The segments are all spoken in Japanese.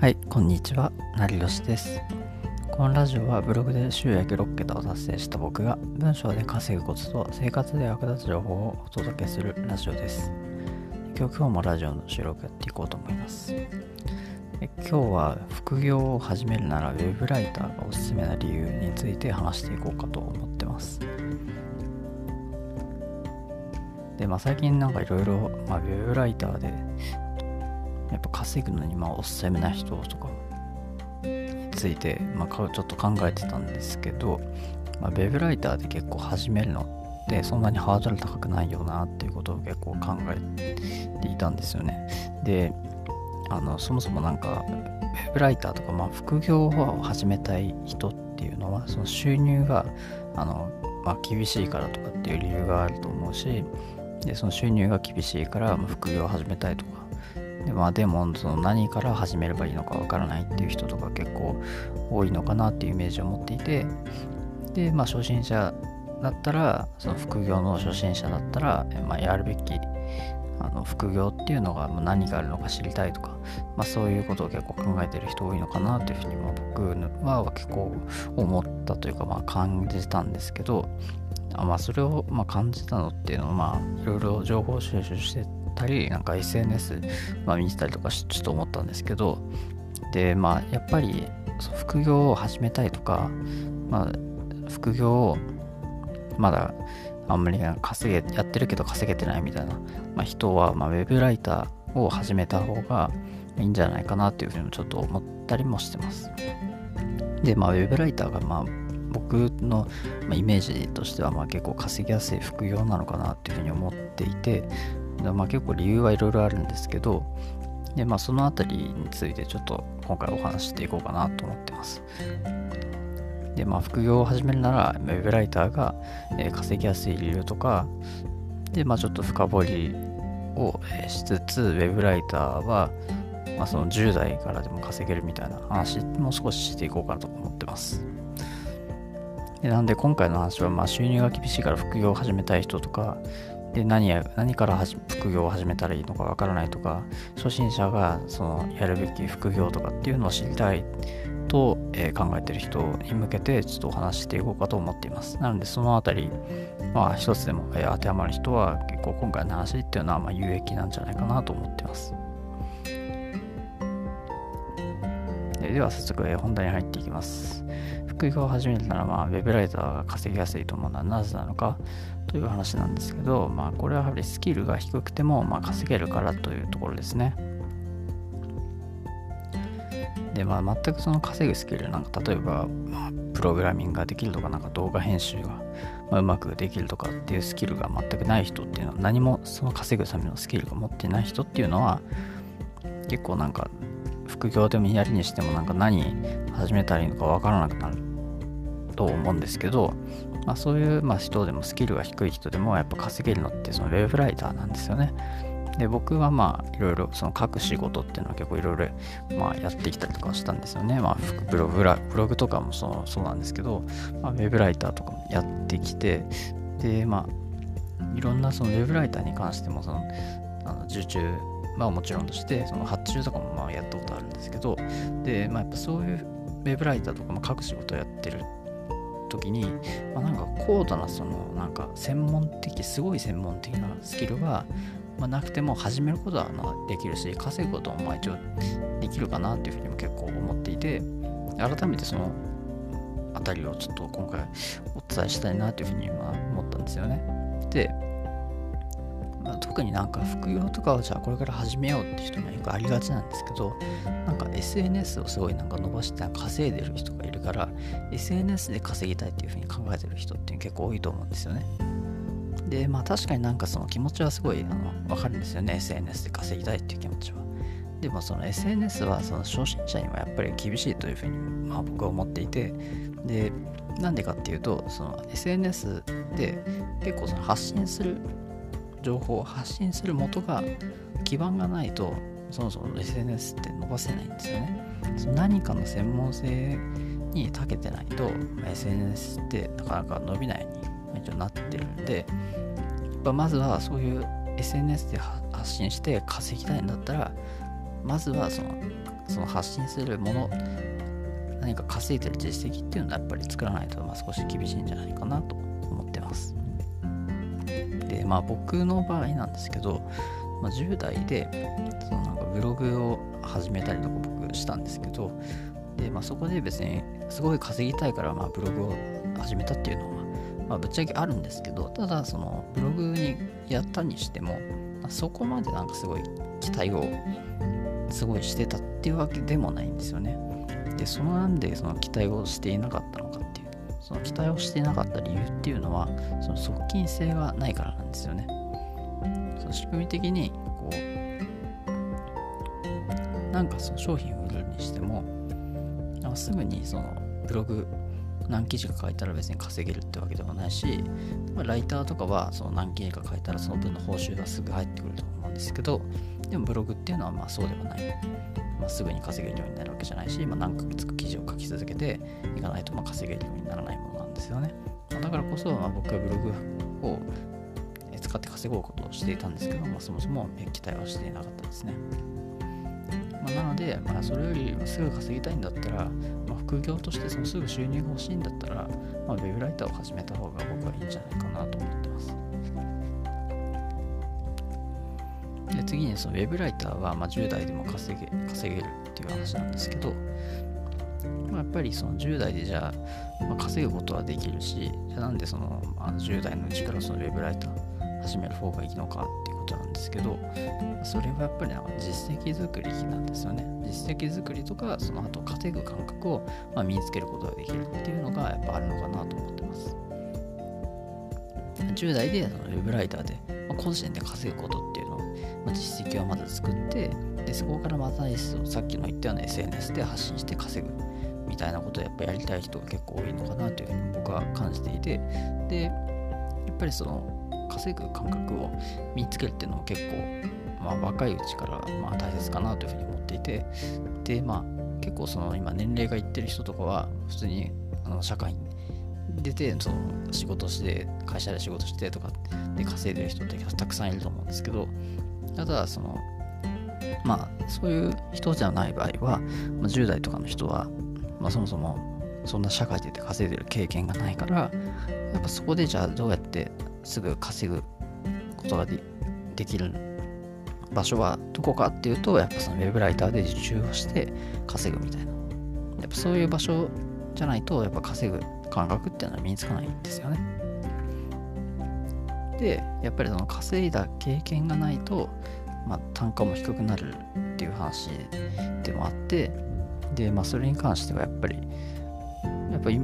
はい、こんにちは、なりよしです。このラジオはブログで収益6桁を達成した僕が文章で稼ぐコツと生活で役立つ情報をお届けするラジオです。今日今日もラジオの収録やっていこうと思います。今日は副業を始めるならウェブライターがおすすめな理由について話していこうかと思ってます。で、まあ最近なんかいろいろ、まあ、ウェブライターでやっぱ稼ぐのにまあおすすめな人とかについて、まあ、ちょっと考えてたんですけど、まあ、ウェブライターで結構始めるのってそんなにハードル高くないよなっていうことを結構考えていたんですよね。であのそもそもなんかウェブライターとか、まあ、副業を始めたい人っていうのはその収入があの、まあ、厳しいからとかっていう理由があると思うしでその収入が厳しいから、副業を始めたいとかで,、まあ、でもその何から始めればいいのかわからないっていう人とか結構多いのかなっていうイメージを持っていてでまあ初心者だったらその副業の初心者だったら、まあ、やるべきあの副業っていうのが何があるのか知りたいとか、まあ、そういうことを結構考えてる人多いのかなというふうに、まあ、僕は結構思ったというか、まあ、感じたんですけどあまあそれをまあ感じたのっていうのはまあいろいろ情報収集してたりなんか SNS、まあ、見てたりとかちょっと思ったんですけどでまあやっぱり副業を始めたいとか、まあ、副業をまだあんまり稼げやってるけど稼げてないみたいな、まあ、人は、まあ、ウェブライターを始めた方がいいんじゃないかなっていうふうにもちょっと思ったりもしてます。で、まあ、ウェブライターが、まあ、僕のイメージとしては、まあ、結構稼ぎやすい副業なのかなっていうふうに思っていて、まあ、結構理由はいろいろあるんですけど、でまあ、そのあたりについてちょっと今回お話していこうかなと思ってます。で、まあ、副業を始めるなら、ウェブライターが、稼ぎやすい理由とか、で、まあ、ちょっと深掘りをしつつ、ウェブライターは、まあ、その10代からでも稼げるみたいな話も少ししていこうかなと思ってます。でなんで今回の話は、まあ、収入が厳しいから副業を始めたい人とか、で何や何から副業を始めたらいいのかわからないとか、初心者がそのやるべき副業とかっていうのを知りたいと、えー、考えてる人に向けてちょっとお話していこうかと思っています。なのでそのあたり、まあ一つでも、えー、当てはまる人は結構今回の話っていうのはまあ有益なんじゃないかなと思っています。ででは早速、えー、本題に入っていきます。副業を始めるなら、まあ、ウェブライターが稼ぎやすいと思うのはなぜなのかという話なんですけど、まあ、これはやはりスキルが低くても、まあ、稼げるからというところですね。で、まあ、全くその稼ぐスキル、なんか例えば、まあ、プログラミングができるとか、なんか動画編集が、まあ、うまくできるとかっていうスキルが全くない人っていうのは、何もその稼ぐためのスキルが持ってない人っていうのは、結構なんか、副業でもやりにしても、なんか何始めたらいいのかわからなくなると思うんですけど、まあ、そういうまあ人でもスキルが低い人でもやっぱ稼げるのってそのウェブライターなんですよね。で僕はまあいろいろその書く仕事っていうのは結構いろいろまあやってきたりとかしたんですよね。まあブログブログとかもそうそうなんですけど、まあ、ウェブライターとかもやってきてでまあいろんなそのウェブライターに関してもそのあの受注まあもちろんとしてその発注とかもまあやったことあるんですけどでまあやっぱそういうウェブライターとかも書く仕事をやってる時に、まあ、なんか高度なそのなんか専門的すごい専門的なスキルは、まあ、なくても始めることはまあできるし稼ぐこともまあ一応できるかなっていうふうにも結構思っていて改めてその辺りをちょっと今回お伝えしたいなというふうにまあ思ったんですよね。で、まあ、特になんか副業とかをじゃあこれから始めようって人にはよくありがちなんですけどなんか SNS をすごいなんか伸ばして稼いでる人がいるから SNS で稼ぎたいっていうふうに考えてる人って結構多いと思うんですよね。でまあ確かになんかその気持ちはすごいあの分かるんですよね SNS で稼ぎたいっていう気持ちは。でもその SNS はその初心者にはやっぱり厳しいというふうにまあ僕は思っていてでなんでかっていうとその SNS で結構その発信する情報を発信する元が基盤がないとそもそも SNS って伸ばせないんですよね。その何かの専門性に長けてないと SNS ってなかなか伸びないに一応なってるんでまずはそういう SNS で発信して稼ぎたいんだったらまずはそのその発信するもの何か稼いでる実績っていうのはやっぱり作らないとまあ少し厳しいんじゃないかなとまあ僕の場合なんですけど、まあ、10代でそのなんかブログを始めたりとか僕したんですけどで、まあ、そこで別にすごい稼ぎたいからまあブログを始めたっていうのは、まあ、ぶっちゃけあるんですけどただそのブログにやったにしても、ま、そこまでなんかすごい期待をすごいしてたっていうわけでもないんですよね。でそのなんでその期待をしていなかったのその期待をしていなかった理由っていうのはその側近性がないからなんですよね。その仕組み的にこうなんかその商品を売るにしてもすぐにそのブログ何記事か書いたら別に稼げるってわけでもないし、まあ、ライターとかはその何記事か書いたらその分の報酬がすぐ入ってくると思うんですけどでもブログっていうのはまあそうではない、まあ、すぐに稼げるようになるわけじゃないし、まあ、何ヶ月か記事を書き続けていかないとまあ稼げるようにならないものなんですよね、まあ、だからこそまあ僕はブログを使って稼ごうことをしていたんですけど、まあ、そもそも期待はしていなかったですね。まあ、なので、まあ、それよりすぐ稼ぎたいんだったら、まあ、副業としてそのすぐ収入が欲しいんだったら、まあ、ウェブライターを始めた方が僕はいいんじゃないかなとで次にそのウェブライターはま10代でも稼げ稼げるっていう話なんですけど、まあ、やっぱりその10代でじゃあ、まあ、稼ぐことはできるしじゃあなんでそのあの10代のうちからそのウェブライター始める方がいいのかっていうことなんですけどそれはやっぱりなんか実績作りなんですよね。実績作りとかその後稼ぐ感覚をま身につけることができるっていうのがやっぱあるのかなと思ってます。10代でそのウェブライターで、ま個人で稼ぐことっていうのを、ま実績をまず作ってでそこからまたさっきの言ったような SNS で発信して稼ぐみたいなことをやっぱやりたい人が結構多いのかなというふうに僕は感じていてでやっぱりその稼ぐ感覚を身につけるっていうのも結構、まあ、若いうちからまあ大切かなというふうに思っていてでまあ結構その今年齢がいってる人とかは普通にあの社会に出てその仕事して会社で仕事してとかで稼いでる人ってたくさんいると思うんですけどただそのまあそういう人じゃない場合は、まあ、10代とかの人は、まあ、そもそもそんな社会で稼いでる経験がないからやっぱそこでじゃあどうやってすぐ稼ぐことができる場所はどこかっていうとやっぱそのウェブライターで受注をして稼ぐみたいな。やっぱそういう場所じゃないとやっぱ稼ぐ感覚っていうのは身につかないんですよね。でやっぱりその稼いだ経験がないと、まあ、単価も低くなるっていう話でもあってでまあそれに関してはやっぱりやっぱり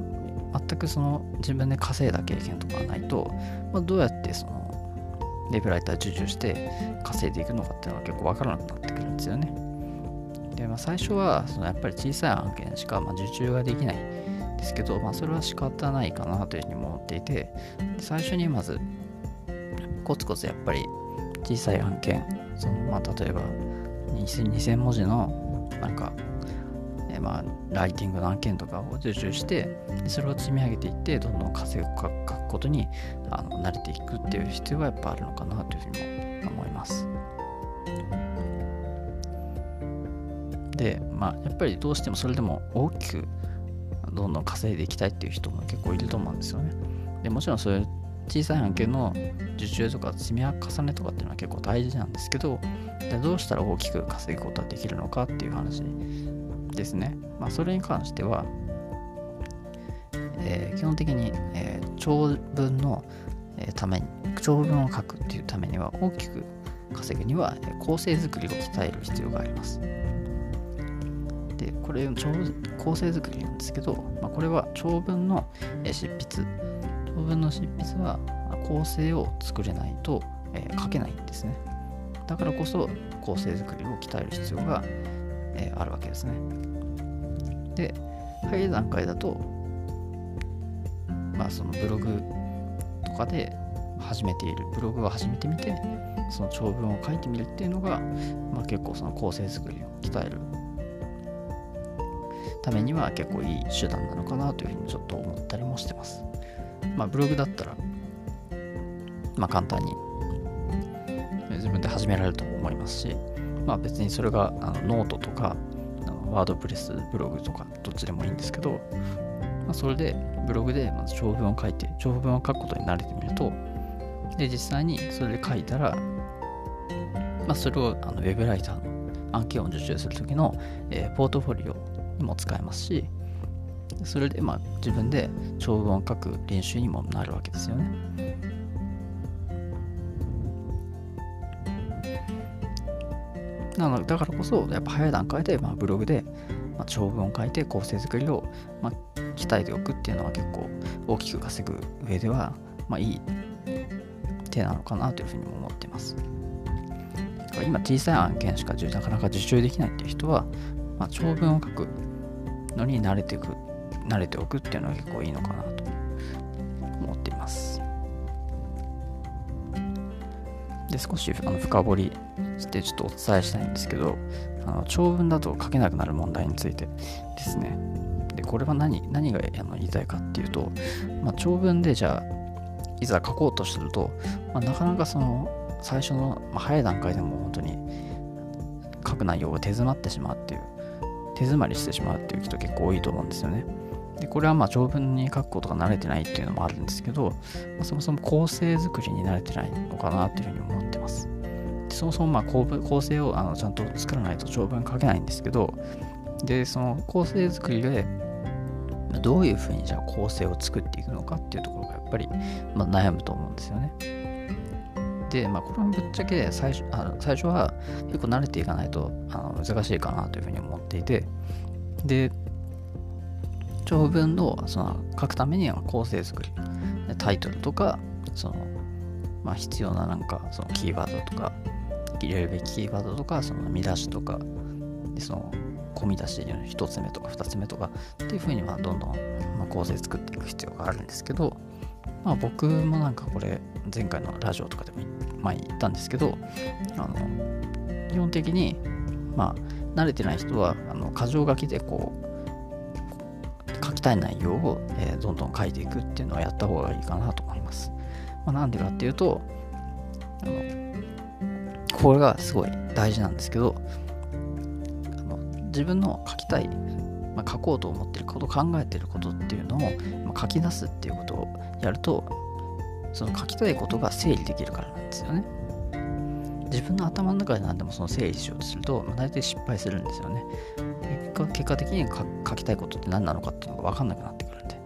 全くその自分で稼いだ経験とかがないと、まあ、どうやってそのレベライター受注して稼いでいくのかっていうのは結構わからなくなってくるんですよね。で、まあ、最初はそのやっぱり小さい案件しかま受注ができないんですけど、まあ、それは仕方ないかなというふうに思っていて最初にまずコツコツやっぱり小さい案件そのまあ例えば 2000, 2000文字のなんかえまあ、ライティングの案件とかを受注してそれを積み上げていってどんどん稼ぐ書くことにあの慣れていくっていう必要はやっぱあるのかなというふうにも思います。でまあやっぱりどうしてもそれでも大きくどんどん稼いでいきたいっていう人も結構いると思うんですよね。でもちろんそういう小さい案件の受注とか積み重ねとかっていうのは結構大事なんですけどでどうしたら大きく稼ぐことができるのかっていう話ですね。まあ、それに関しては、えー、基本的に、えー、長文の、ために、長文を書くっていうためには大きく稼ぐには、構成作りを鍛える必要があります。で、これ、構成作りなんですけど、まあ、これは長文の、執筆。長文の執筆は構成を作れないと、え書けないんですね。だからこそ構成作りを鍛える必要が、えあるわけですね。で、早い段階だと、まあそのブログとかで始めている、ブログを始めてみて、その長文を書いてみるっていうのが、まあ、結構その構成作りを鍛えるためには結構いい手段なのかなというふうにちょっと思ったりもしてます。まあブログだったら、まあ簡単に自分で始められると思いますし、まあ別にそれがあのノートとかあの WordPress ブログとかどっちでもいいんですけど、まあ、それでブログでまず長文を書いて長文を書くことに慣れてみるとで実際にそれで書いたら、まあ、それをあのウェブライターの案件を受注するときの、えー、ポートフォリオにも使えますしそれでまあ自分で長文を書く練習にもなるわけですよね。なのだからこそやっぱ早い段階でまあブログでまあ長文を書いて構成作りをまあ鍛えておくっていうのは結構大きく稼ぐ上ではまあいい手なのかなというふうにも思ってます。今小さい案件しかなかなか受注できないっていう人は、まあ、長文を書くのに慣れていく慣れておくっていうのは結構いいのかなと思っていますで少しあの深掘りしてちょっとお伝えしたいんですけどあの長文だと書けなくなる問題についてですねでこれは何何があの言いたいかっていうと、まあ、長文でじゃあいざ書こうとすると、まあ、なかなかその最初の、ま、早い段階でも本当に書く内容が手詰まってしまうっていう手詰まりしてしまうっていう人結構多いと思うんですよね。でこれはまあ長文に書くことが慣れてないっていうのもあるんですけど、まあ、そもそも構成作りに慣れてないのかなっていうふうに思ってます。でそもそもまあ構構成をあのちゃんと作らないと長文書けないんですけど、で、その構成作りでどういうふうにじゃあ構成を作っていくのかっていうところがやっぱり、まあ、悩むと思うんですよね。で、まあ、これもぶっちゃけ最初あの最初は結構慣れていかないとあの難しいかなというふうに思っていて、で、長文をその書くためには構成作り、タイトルとか、その、まあ、必要ななんかそのキーワードとか、入れるべきキーワードとか、その見出しとか、でその込み出しの1つ目とか2つ目とかっていうふうにまあどんどんま構成作っていく必要があるんですけど、まあ、僕もなんかこれ前回のラジオとかでも前言ったんですけどあの基本的にまあ慣れてない人はあの箇条書きでこうたい内容を、えー、どんどん書いていくっていうのはやった方がいいかなと思います。まあ、なんでかっていうとあのこれがすごい大事なんですけどあの自分の書きたい、まあ、書こうと思ってること考えてることっていうのを、まあ、書き出すっていうことをやるとその書きたいことが整理できるからなんですよね。自分の頭の中で何でもその整理しようとすると、まあ、大体失敗するんですよね。結果的に書きたいことって何なのかっていうのが分かんなくなってくるんで。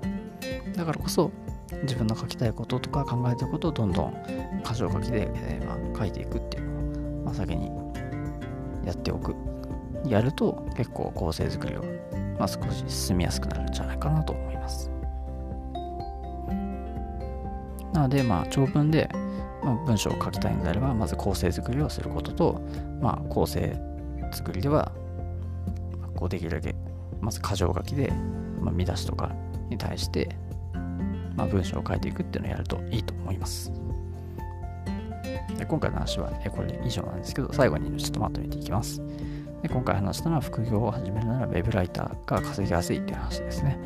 だからこそ自分の書きたいこととか考えてることをどんどん箇条書きで、えー、まあ、書いていくっていうのを、まあ、先にやっておく。やると結構構成作りを、まあ、少し進みやすくなるんじゃないかなと思います。なので、まあ、長文で、まあ、文章を書きたいのであれば、まず構成作りをすることと、まあ、構成作りでは、こうできるだけ、まず箇条書きで、まあ、見出しとかに対して、まあ、文章を書いていくっていうのをやるといいと思います。で今回の話は、これ以上なんですけど、最後にちょっとまとめていきます。で今回話したのは副業を始めるなら Web ライターが稼ぎやすいっていう話ですね。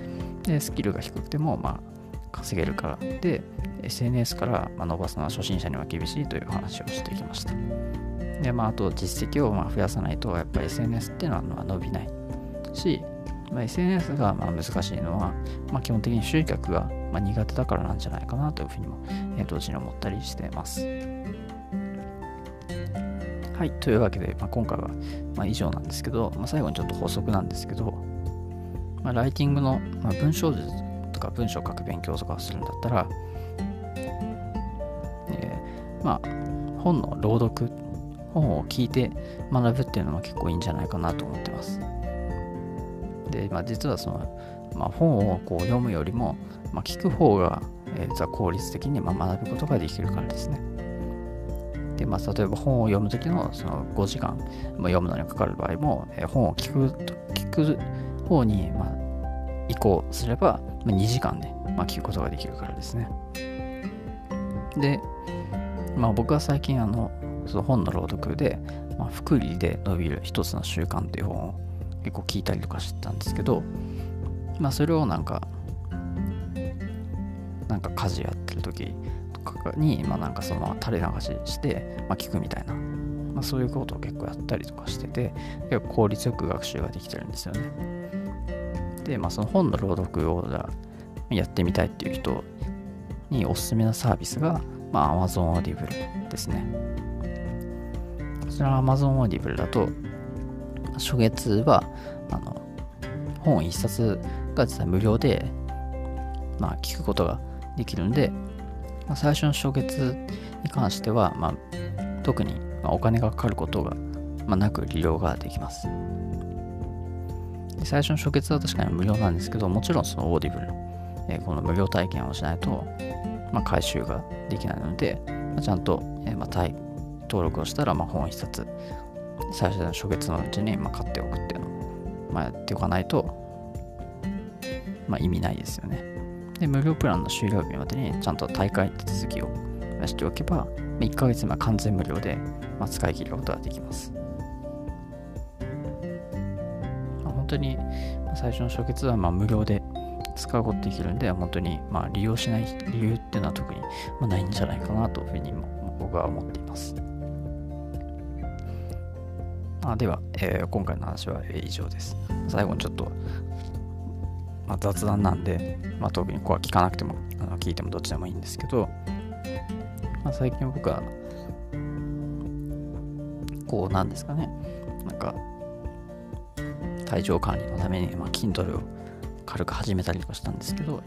で、スキルが低くても、まあ、稼げるからで SNS から伸ばすのは初心者には厳しいという話をしてきましたでまああと実績をま増やさないとやっぱり SNS っていうのは伸びないし、まあ、SNS がまあ難しいのは、まあ、基本的に集客がまあ苦手だからなんじゃないかなというふうにも、え同時に思ったりしています。はい、というわけで、まあ、今回は、まあ以上なんですけど、まあ、最後にちょっと補足なんですけど、まあ、ライティングの、まあ文章術とか文章を書く勉強とかをするんだったら、えー、まあ本の朗読本を聞いて学ぶっていうのも結構いいんじゃないかなと思ってます。で、まあ、実はその、まあ、本をこう読むよりも、まあ、聞く方が、えー、効率的にまあ学ぶことができるからですねで、まあ、例えば本を読むときのその5時間、まあ、読むのにかかる場合も、えー、本を聞く聞く方に、まあ、移行すれば、まあ、2時間で、まあ、聞くことができるからですね。で、まあ、僕は最近あのその本の朗読で、まあ、福利で伸びる一つの習慣という本を結構聞いたりとかしてたんですけど、まあ、それをなんかなんか家事やってる時とかに、まあ、なんかその垂れ流しして、まあ、聞くみたいなまあ、そういうことを結構やったりとかしてて結構効率よく学習ができてるんですよね。で、まあ、その本の朗読をやってみたいっていう人におすすめなサービスが、まあ、Amazon Audible ですね。こちら Amazon Audible だと初月はあの本一冊が実は無料で、まあ、聞くことができるんで、まあ、最初の初月に関しては、まあ、特にお金がかかることが、まあ、なく利用ができます。最初の初月は確かに無料なんですけど、もちろんその Audible の、えー、この無料体験をしないと、まあ、回収ができないので、まあ、ちゃんと、えーまあ、登録をしたら、まあ、本一冊、最初の初月のうちに、ま、買っておくっていうのを、まあ、やっておかないと、まあ、意味ないですよね。で、無料プランの終了日までにちゃんと大会手続きをしておけば、1ヶ月目は完全無料で、ま、使い切ることができます。まあ、本当に最初の初月はまあ無料で使うことができるんで、本当にまあ利用しない理由っていうのは特にまあないんじゃないかなというふうに僕は思っています。あでは、えー、今回の話は以上です。最後にちょっと、まあ、雑談なんで、まあ、特にここは聞かなくてもあの聞いてもどっちでもいいんですけど、まあ、最近僕はこうなんですかねなんか体調管理のために、まあ、Kindle を軽く始めたりとかしたんですけど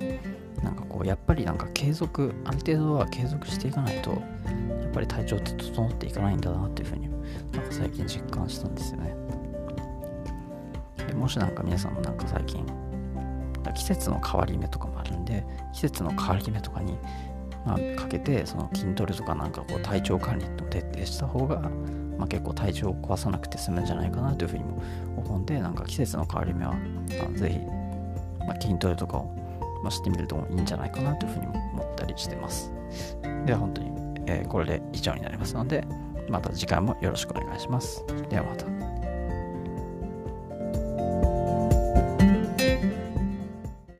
なんかこうやっぱりなんか継続ある程度は継続していかないとぱり体調って整っていかないんだなっていうふうになんか最近実感したんですよね。でもしなんか皆さんもなんか最近季節の変わり目とかもあるんで季節の変わり目とかに、まあ、かけてその筋トレとかなんかこう体調管理を徹底した方がまあ、結構体調を壊さなくて済むんじゃないかなというふうにも思うんでなんか季節の変わり目は、まあ、ぜひ、まあ、筋トレとかを、ま、してみるといいんじゃないかなというふうにも思ったりしてます。では本当に、えー、これで以上になりますのでまた次回もよろしくお願いします。ではまた。